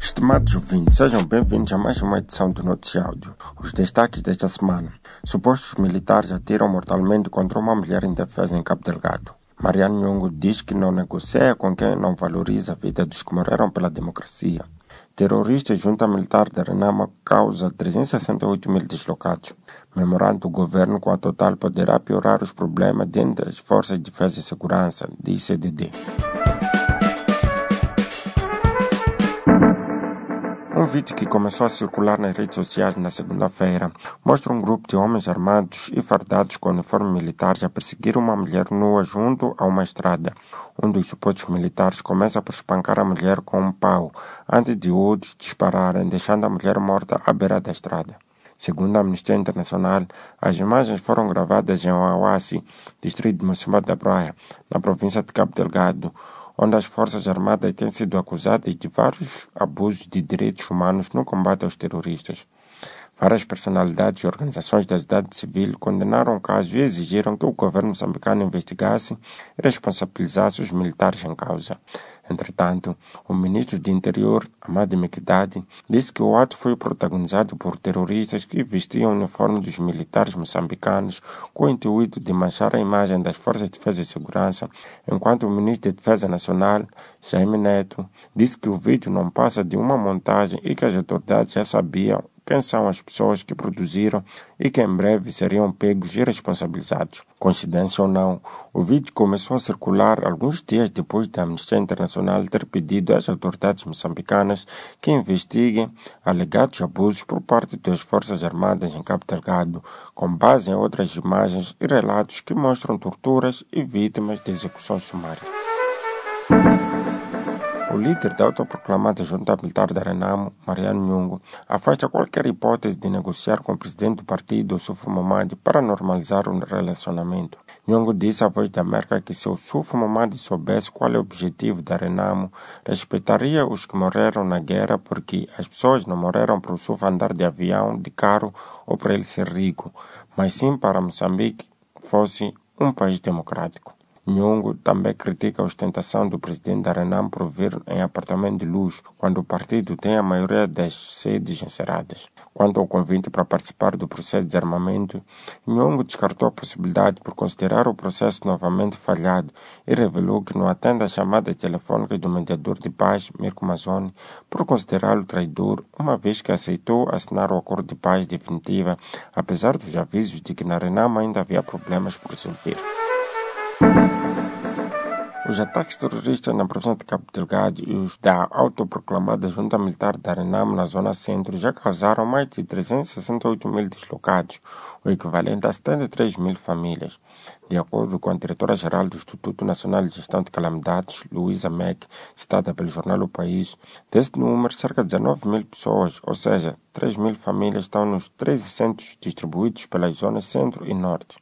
Estimados ouvintes, sejam bem-vindos a mais uma edição do Notícia Áudio. Os destaques desta semana. Supostos militares atiram mortalmente contra uma mulher indefesa em Cabo Delgado. Mariano Nhongo diz que não negocia com quem não valoriza a vida dos que morreram pela democracia. Terrorista junta militar de Renama causa 368 mil deslocados. Memorando o governo com a Total poderá piorar os problemas dentro das Forças de Defesa e Segurança, diz CDD. Um vídeo que começou a circular nas redes sociais na segunda-feira mostra um grupo de homens armados e fardados com uniforme militares a perseguir uma mulher nua junto a uma estrada. Um dos supostos militares começa por espancar a mulher com um pau, antes de outros dispararem, deixando a mulher morta à beira da estrada. Segundo a Amnistia Internacional, as imagens foram gravadas em Oawassi, distrito de Mocimboa da Praia, na província de Cabo Delgado, onde as Forças Armadas têm sido acusadas de vários abusos de direitos humanos no combate aos terroristas. Várias personalidades e organizações da sociedade civil condenaram o caso e exigiram que o governo moçambicano investigasse e responsabilizasse os militares em causa. Entretanto, o ministro de Interior, Amadi Mekdadi, disse que o ato foi protagonizado por terroristas que vestiam o uniforme dos militares moçambicanos com o intuito de manchar a imagem das Forças de Defesa e Segurança, enquanto o ministro de Defesa Nacional, Jaime Neto, disse que o vídeo não passa de uma montagem e que as autoridades já sabiam quem são as pessoas que produziram e que em breve seriam pegos e responsabilizados. Coincidência ou não, o vídeo começou a circular alguns dias depois da Amnistia Internacional ter pedido às autoridades moçambicanas que investiguem alegados abusos por parte das Forças Armadas em Cabo Delgado, com base em outras imagens e relatos que mostram torturas e vítimas de execuções sumárias. O líder da autoproclamada junta militar da Renamo, Mariano Nhungo, afasta qualquer hipótese de negociar com o presidente do partido, Sufo Mamadi, para normalizar o relacionamento. Nhungo disse à Voz da América que se o Sufo Mamadi soubesse qual é o objetivo da Renamo, respeitaria os que morreram na guerra porque as pessoas não morreram para o Sufo andar de avião, de carro ou para ele ser rico, mas sim para Moçambique fosse um país democrático. Nhongo também critica a ostentação do presidente da Renam por vir em apartamento de luxo, quando o partido tem a maioria das sedes encerradas. Quanto ao convite para participar do processo de desarmamento, Nhongo descartou a possibilidade por considerar o processo novamente falhado e revelou que não atende às chamadas telefônicas do mediador de paz, Mirko Mazzoni, por considerá-lo traidor, uma vez que aceitou assinar o acordo de paz definitiva, apesar dos avisos de que na Renam ainda havia problemas por resolver. Os ataques terroristas na província de Cabo Delgado e os da autoproclamada Junta Militar da Renam na Zona Centro já causaram mais de 368 mil deslocados, o equivalente a 73 mil famílias. De acordo com a diretora-geral do Instituto Nacional de Gestão de Calamidades, Luísa Mack, citada pelo jornal O País, desse número, cerca de 19 mil pessoas, ou seja, 3 mil famílias, estão nos 13 centros distribuídos pelas zonas Centro e Norte.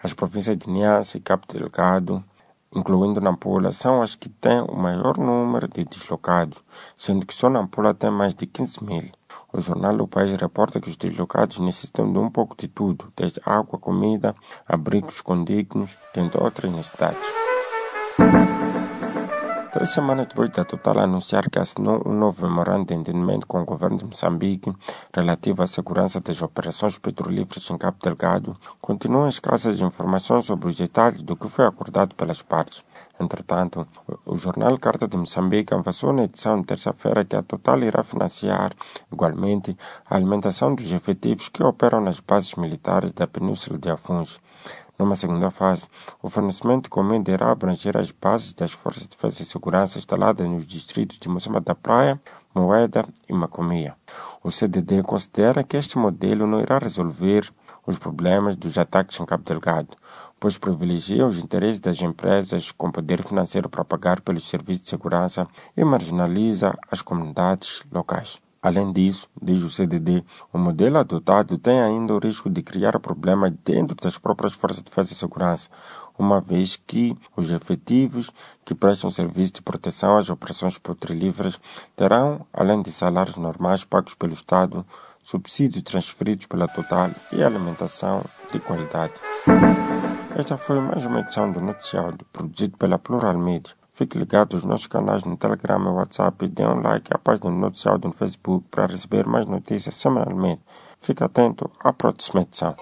As províncias de Niassa e Cabo Delgado incluindo Nampula, são as que têm o maior número de deslocados, sendo que só Nampula tem mais de 15 mil. O jornal do país reporta que os deslocados necessitam de um pouco de tudo, desde água, comida, abrigos condignos, dentre outras necessidades. Três semanas depois da Total anunciar que assinou um novo memorando de entendimento com o governo de Moçambique relativo à segurança das operações petrolíferas em Cabo Delgado, continuam escassas informações sobre os detalhes do que foi acordado pelas partes. Entretanto, o jornal Carta de Moçambique avançou na edição de terça-feira que a Total irá financiar, igualmente, a alimentação dos efetivos que operam nas bases militares da Península de Afuns. Numa segunda fase, o fornecimento de comida irá abranger as bases das Forças de Defesa e Segurança instaladas nos distritos de Moçambique da Praia, Moeda e Macomia. O CDD considera que este modelo não irá resolver os problemas dos ataques em Cabo Delgado, pois privilegia os interesses das empresas com poder financeiro para pagar pelos serviços de segurança e marginaliza as comunidades locais. Além disso, diz o CDD, o modelo adotado tem ainda o risco de criar problemas dentro das próprias forças de defesa e segurança, uma vez que os efetivos que prestam serviço de proteção às operações petrolíferas terão, além de salários normais pagos pelo Estado, subsídios transferidos pela Total e alimentação de qualidade. Esta foi mais uma edição do Noticiário, produzido pela Plural Media. Fique ligado aos nossos canais no Telegram e WhatsApp e dê um like à página do Noticiário no Facebook para receber mais notícias semanalmente. Fique atento à próxima edição.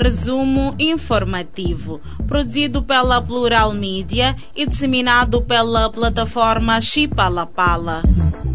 Resumo informativo, produzido pela Plural Mídia e disseminado pela plataforma Chipalapala. Pala.